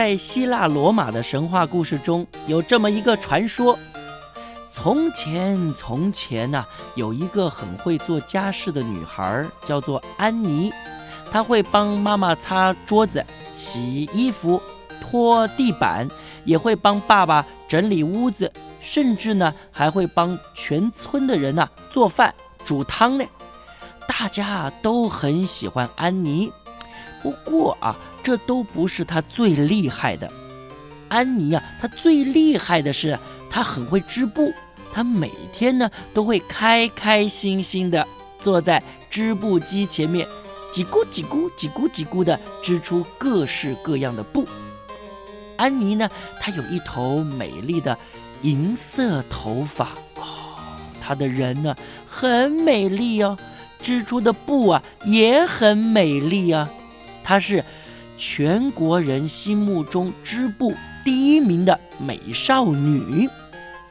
在希腊罗马的神话故事中，有这么一个传说：从前，从前呢，有一个很会做家事的女孩，叫做安妮。她会帮妈妈擦桌子、洗衣服、拖地板，也会帮爸爸整理屋子，甚至呢，还会帮全村的人呢做饭、煮汤呢。大家都很喜欢安妮。不过啊，这都不是她最厉害的。安妮啊，她最厉害的是她很会织布。她每天呢都会开开心心的坐在织布机前面，叽咕叽咕叽咕叽咕的织出各式各样的布。安妮呢，她有一头美丽的银色头发哦，她的人呢很美丽哦，织出的布啊也很美丽啊。她是全国人心目中织布第一名的美少女，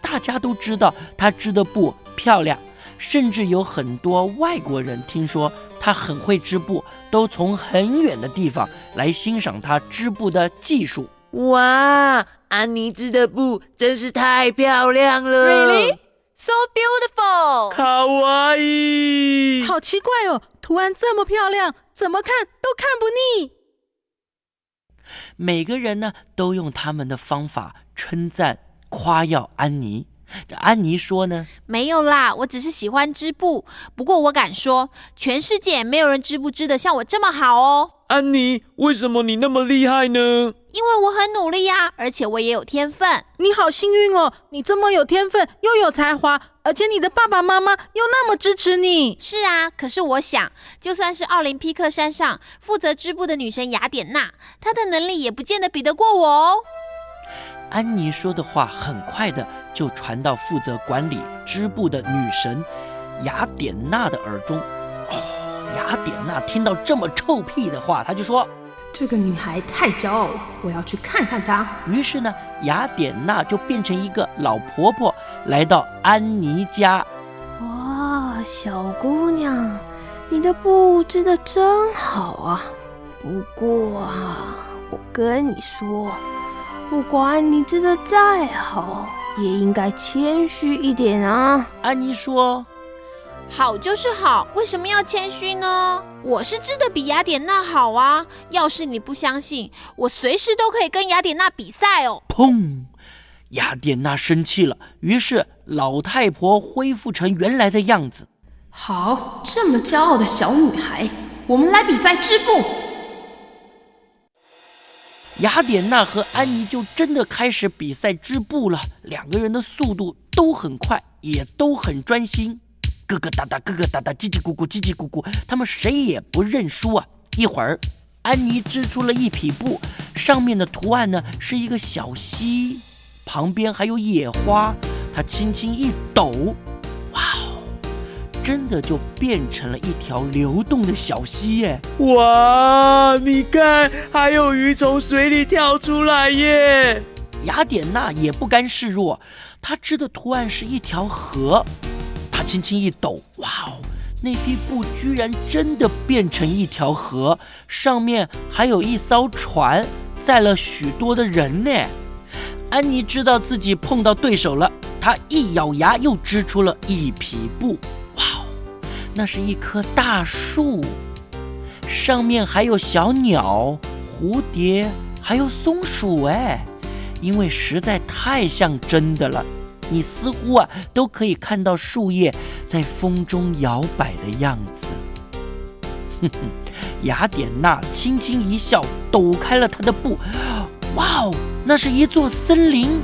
大家都知道她织的布漂亮，甚至有很多外国人听说她很会织布，都从很远的地方来欣赏她织布的技术。哇，安妮织的布真是太漂亮了！Really, so beautiful！卡哇伊，好奇怪哦，图案这么漂亮。怎么看都看不腻。每个人呢都用他们的方法称赞、夸耀安妮。这安妮说呢：“没有啦，我只是喜欢织布。不过我敢说，全世界没有人织布织的像我这么好哦。”安妮，为什么你那么厉害呢？因为我很努力呀，而且我也有天分。你好幸运哦，你这么有天分，又有才华，而且你的爸爸妈妈又那么支持你。是啊，可是我想，就算是奥林匹克山上负责织布的女神雅典娜，她的能力也不见得比得过我哦。安妮说的话很快的就传到负责管理织布的女神雅典娜的耳中。哦，雅典娜听到这么臭屁的话，她就说。这个女孩太骄傲了，我要去看看她。于是呢，雅典娜就变成一个老婆婆，来到安妮家。哇，小姑娘，你的布织的真好啊！不过啊，我跟你说，不管你织的再好，也应该谦虚一点啊。安妮说。好就是好，为什么要谦虚呢？我是织的比雅典娜好啊！要是你不相信，我随时都可以跟雅典娜比赛哦。砰！雅典娜生气了，于是老太婆恢复成原来的样子。好，这么骄傲的小女孩，我们来比赛织布。雅典娜和安妮就真的开始比赛织布了。两个人的速度都很快，也都很专心。咯咯哒哒，咯咯哒哒，叽叽咕咕，叽叽咕咕，他们谁也不认输啊！一会儿，安妮织出了一匹布，上面的图案呢是一个小溪，旁边还有野花。她轻轻一抖，哇哦，真的就变成了一条流动的小溪耶！哇，你看，还有鱼从水里跳出来耶！雅典娜也不甘示弱，她织的图案是一条河。轻轻一抖，哇哦，那匹布居然真的变成一条河，上面还有一艘船，载了许多的人呢。安妮知道自己碰到对手了，她一咬牙，又织出了一匹布。哇哦，那是一棵大树，上面还有小鸟、蝴蝶，还有松鼠。哎，因为实在太像真的了。你似乎啊都可以看到树叶在风中摇摆的样子。哼哼，雅典娜轻轻一笑，抖开了她的布。哇哦，那是一座森林。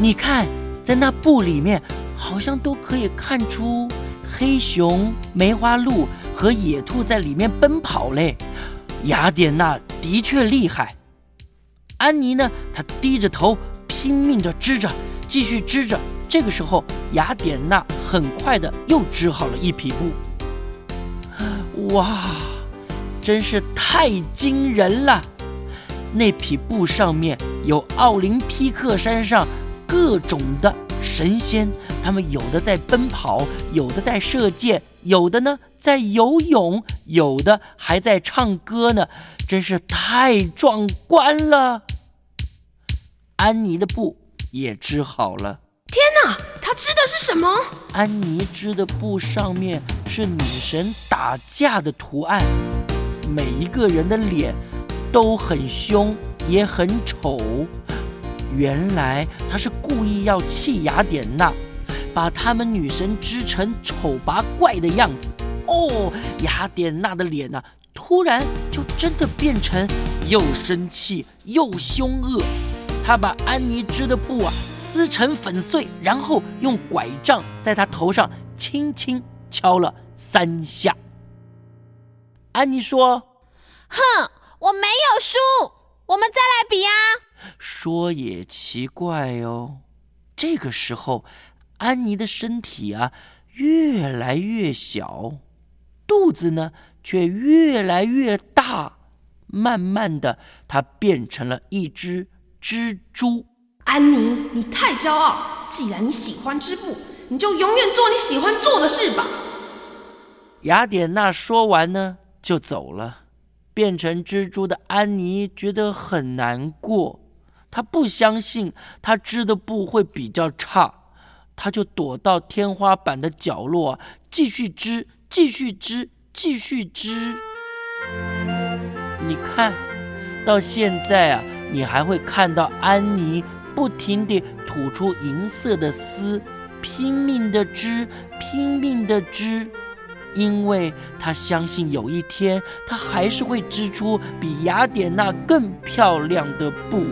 你看，在那布里面，好像都可以看出黑熊、梅花鹿和野兔在里面奔跑嘞。雅典娜的确厉害。安妮呢，她低着头，拼命地织着。继续织着，这个时候，雅典娜很快的又织好了一匹布。哇，真是太惊人了！那匹布上面有奥林匹克山上各种的神仙，他们有的在奔跑，有的在射箭，有的呢在游泳，有的还在唱歌呢，真是太壮观了。安妮的布也织好了。天哪，他织的是什么？安妮织的布上面是女神打架的图案，每一个人的脸都很凶，也很丑。原来他是故意要气雅典娜，把他们女神织成丑八怪的样子。哦，雅典娜的脸呢、突然就真的变成又生气又凶恶。她把安妮织的布啊撕成粉碎，然后用拐杖在她头上轻轻敲了三下。安妮说哼，我没有输，我们再来比啊！：“说也奇怪哦，这个时候，安妮的身体啊越来越小，肚子呢却越来越大。慢慢的，她变成了一只蜘蛛。安妮，你太骄傲！既然你喜欢织布，你就永远做你喜欢做的事吧。雅典娜说完呢，就走了。变成蜘蛛的安妮觉得很难过，她不相信她织的布会比较差，她就躲到天花板的角落啊，继续织，继续织，继续织。你看，到现在啊，你还会看到安妮不停地吐出银色的丝，拼命地织，拼命地织。因为她相信有一天，她还是会织出比雅典娜更漂亮的布。